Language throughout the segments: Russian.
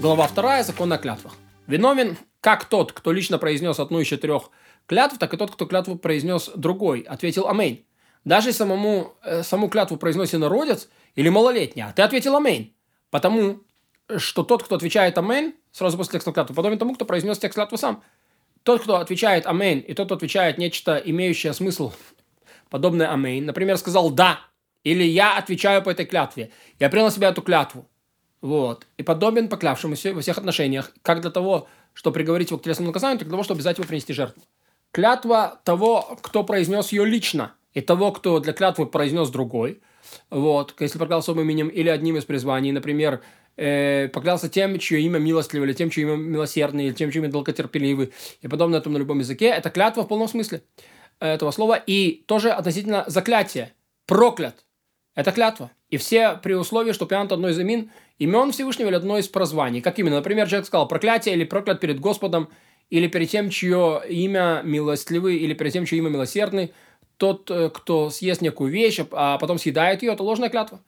Глава 2. Закон о клятвах. Виновен как тот, кто лично произнес одну из четырех клятв, так и тот, кто клятву произнес другой. Ответил Амейн. Даже самому, э, саму клятву произносит народец или малолетний, а ты ответил Амейн. Потому что тот, кто отвечает Амейн, сразу после текста клятвы, подобен тому, кто произнес текст клятвы сам. Тот, кто отвечает Амейн, и тот, кто отвечает нечто, имеющее смысл, подобное Амейн, например, сказал «да», или «я отвечаю по этой клятве», я принял на себя эту клятву. Вот. И подобен поклявшемуся во всех отношениях, как для того, чтобы приговорить его к телесному наказанию, так для того, чтобы обязать его принести жертву. Клятва того, кто произнес ее лично, и того, кто для клятвы произнес другой. Вот. Если поклялся своим именем или одним из призваний, например, э, поклялся тем, чье имя милостливый, или тем, чье имя милосердный, или тем, чье имя долготерпеливый, и подобное этому на любом языке, это клятва в полном смысле этого слова. И тоже относительно заклятия. Проклят. Это клятва. И все при условии, что упомянут одно из имен, имен Всевышнего или одно из прозваний. Как именно? Например, человек сказал проклятие или проклят перед Господом, или перед тем, чье имя милостливый, или перед тем, чье имя милосердный. Тот, э, кто съест некую вещь, а потом съедает ее, это ложная клятва.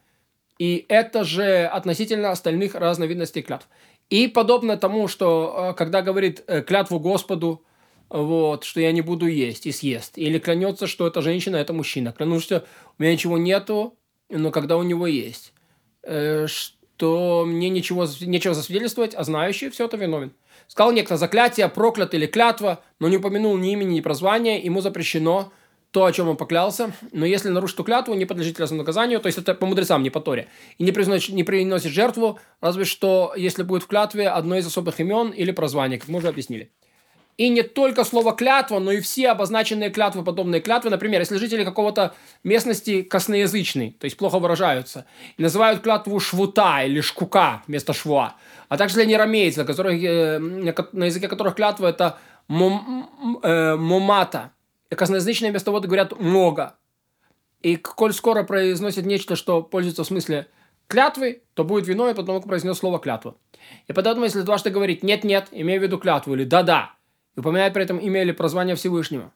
И это же относительно остальных разновидностей клятв. И подобно тому, что э, когда говорит э, клятву Господу, вот, что я не буду есть и съест. Или клянется, что это женщина, это мужчина. Клянусь, что у меня ничего нету, но когда у него есть, э, что мне ничего, нечего засвидетельствовать, а знающий все это виновен. Сказал некто заклятие, проклят или клятва, но не упомянул ни имени, ни прозвания, ему запрещено то, о чем он поклялся, но если нарушит ту клятву, не подлежит телесному наказанию, то есть это по мудрецам, не по Торе, и не приносит, не приносит жертву, разве что если будет в клятве одно из особых имен или прозваний, как мы уже объяснили. И не только слово клятва, но и все обозначенные клятвы, подобные клятвы. Например, если жители какого-то местности косноязычные, то есть плохо выражаются, называют клятву швута или шкука вместо швуа, а также для нерамейцев, которых, э, на языке которых клятва это мом, э, и косноязычные вместо того говорят много. И коль скоро произносят нечто, что пользуется в смысле клятвы, то будет виной, потому как произнес слово клятва. И поэтому, если дважды говорить «нет-нет», имея в виду клятву, или «да-да», и упоминает при этом имя или прозвание Всевышнего,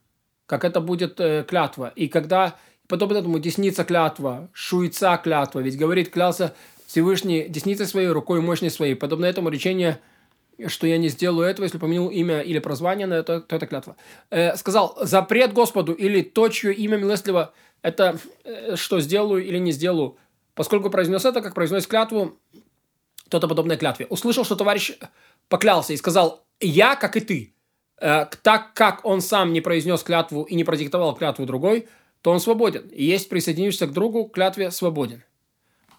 как это будет э, клятва. И когда, подобно этому, десница клятва, шуйца клятва, ведь говорит, клялся Всевышний десницей своей, рукой мощной своей. Подобно этому речение, что я не сделаю этого, если помянул имя или прозвание, на это, то это клятва. Э, сказал, запрет Господу или то, чье имя милостливо, это э, что сделаю или не сделаю. Поскольку произнес это, как произносит клятву, то это подобное клятве. Услышал, что товарищ поклялся и сказал, я, как и ты, так как он сам не произнес клятву и не продиктовал клятву другой, то он свободен. И есть присоединившийся к другу, клятве свободен.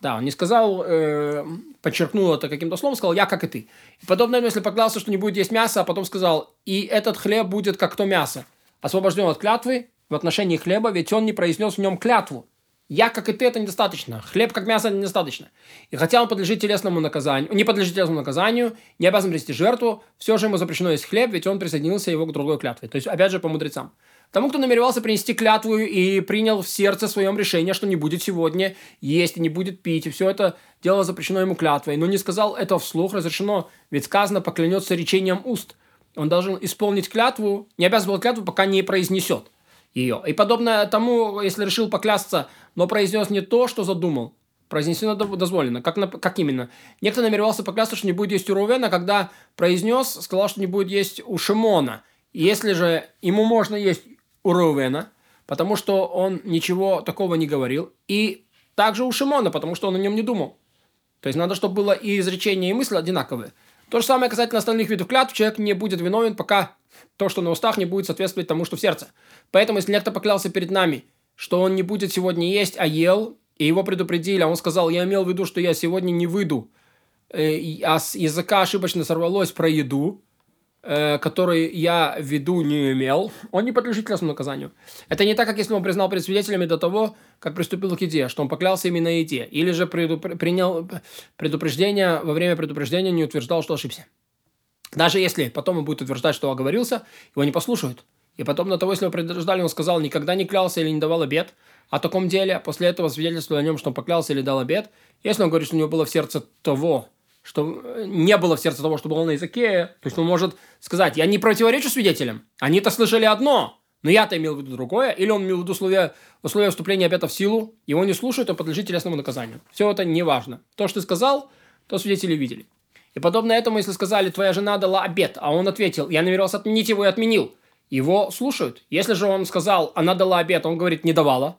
Да, он не сказал, э, подчеркнул это каким-то словом, сказал «я, как и ты». И подобное, если поклялся, что не будет есть мясо, а потом сказал «и этот хлеб будет, как то мясо». Освобожден от клятвы в отношении хлеба, ведь он не произнес в нем клятву. Я, как и ты, это недостаточно. Хлеб, как мясо, недостаточно. И хотя он подлежит телесному наказанию, не подлежит телесному наказанию, не обязан принести жертву, все же ему запрещено есть хлеб, ведь он присоединился его к другой клятве. То есть, опять же, по мудрецам. Тому, кто намеревался принести клятву и принял в сердце своем решение, что не будет сегодня есть и не будет пить, и все это дело запрещено ему клятвой, но не сказал это вслух, разрешено, ведь сказано, поклянется речением уст. Он должен исполнить клятву, не обязан был клятву, пока не произнесет ее. И подобно тому, если решил поклясться, но произнес не то, что задумал, произнесено дозволено. Как, на, как именно? Некто намеревался поклясться, что не будет есть у Рувена, когда произнес, сказал, что не будет есть у Шимона. Если же ему можно есть у Рувена, потому что он ничего такого не говорил, и также у Шимона, потому что он о нем не думал. То есть надо, чтобы было и изречение, и мысль одинаковые. То же самое касательно остальных видов клятв. Человек не будет виновен, пока то, что на устах, не будет соответствовать тому, что в сердце. Поэтому, если некто поклялся перед нами, что он не будет сегодня есть, а ел, и его предупредили, а он сказал, я имел в виду, что я сегодня не выйду, э, а с языка ошибочно сорвалось про еду, э, который я в виду не имел, он не подлежит телесному наказанию. Это не так, как если он признал перед свидетелями до того, как приступил к еде, что он поклялся именно еде, или же предупр... принял предупреждение, во время предупреждения не утверждал, что ошибся. Даже если потом он будет утверждать, что оговорился, его не послушают. И потом на того, если его предупреждали, он сказал, никогда не клялся или не давал обед о таком деле, после этого свидетельствовали о нем, что он поклялся или дал обед. Если он говорит, что у него было в сердце того, что э, не было в сердце того, что было на языке, то есть он может сказать, я не противоречу свидетелям, они-то слышали одно, но я-то имел в виду другое, или он имел в виду условия, условия вступления обета в силу, его не слушают, он подлежит телесному наказанию. Все это не важно. То, что ты сказал, то свидетели видели. И подобно этому, если сказали, твоя жена дала обед, а он ответил, я намеревался отменить его и отменил, его слушают. Если же он сказал, она дала обед, он говорит, не давала,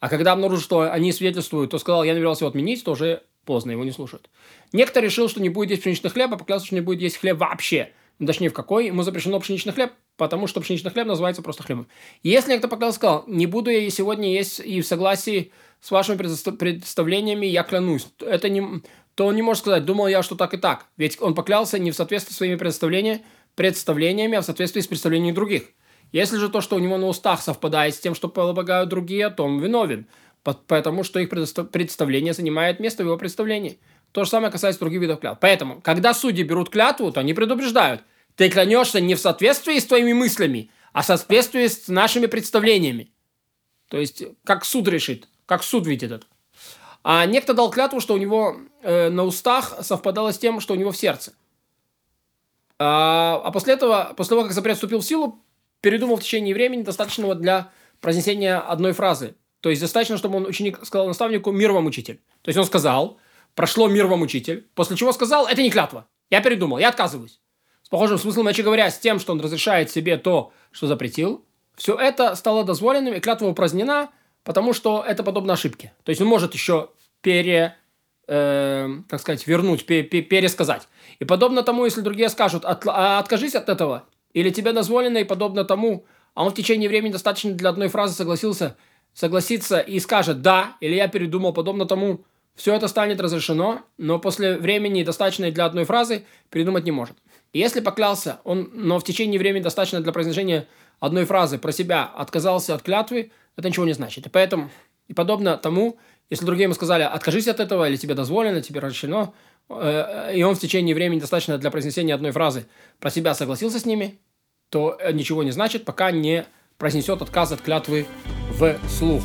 а когда обнаружил, что они свидетельствуют, то сказал, я намеревался его отменить, то уже поздно, его не слушают. Некто решил, что не будет есть пшеничный хлеб, а поклялся, что не будет есть хлеб вообще. Ну, точнее, в какой? Ему запрещено пшеничный хлеб, потому что пшеничный хлеб называется просто хлебом. Если некто поклялся, сказал, не буду я сегодня есть и в согласии с вашими представлениями я клянусь, это не, то он не может сказать, думал я, что так и так. Ведь он поклялся не в соответствии с своими представлениями, представлениями, а в соответствии с представлениями других. Если же то, что у него на устах совпадает с тем, что полагают другие, то он виновен, потому что их представление занимает место в его представлении. То же самое касается других видов клятв. Поэтому, когда судьи берут клятву, то они предупреждают. Ты клянешься не в соответствии с твоими мыслями, а в соответствии с нашими представлениями. То есть, как суд решит, как суд видит это. А некто дал клятву, что у него э, на устах совпадало с тем, что у него в сердце. А, а после этого, после того, как запрет вступил в силу, передумал в течение времени, достаточного для произнесения одной фразы. То есть достаточно, чтобы он ученик сказал наставнику «Мир вам, учитель». То есть он сказал, прошло «Мир вам, учитель», после чего сказал «Это не клятва, я передумал, я отказываюсь». С похожим смыслом, иначе говоря, с тем, что он разрешает себе то, что запретил, все это стало дозволенным, и клятва упразднена, потому что это подобно ошибке. То есть он может еще пере, э, так сказать, вернуть, пе, пе, пересказать. И подобно тому, если другие скажут, от, а откажись от этого, или тебе дозволено и подобно тому, а он в течение времени достаточно для одной фразы согласился, согласится и скажет «да», или я передумал, подобно тому, все это станет разрешено, но после времени, достаточной для одной фразы, передумать не может. И если поклялся, он, но в течение времени достаточно для произношения одной фразы про себя отказался от клятвы, это ничего не значит. И поэтому, и подобно тому, если другие ему сказали, откажись от этого, или тебе дозволено, тебе разрешено, э, и он в течение времени достаточно для произнесения одной фразы про себя согласился с ними, то ничего не значит, пока не произнесет отказ от клятвы в слух.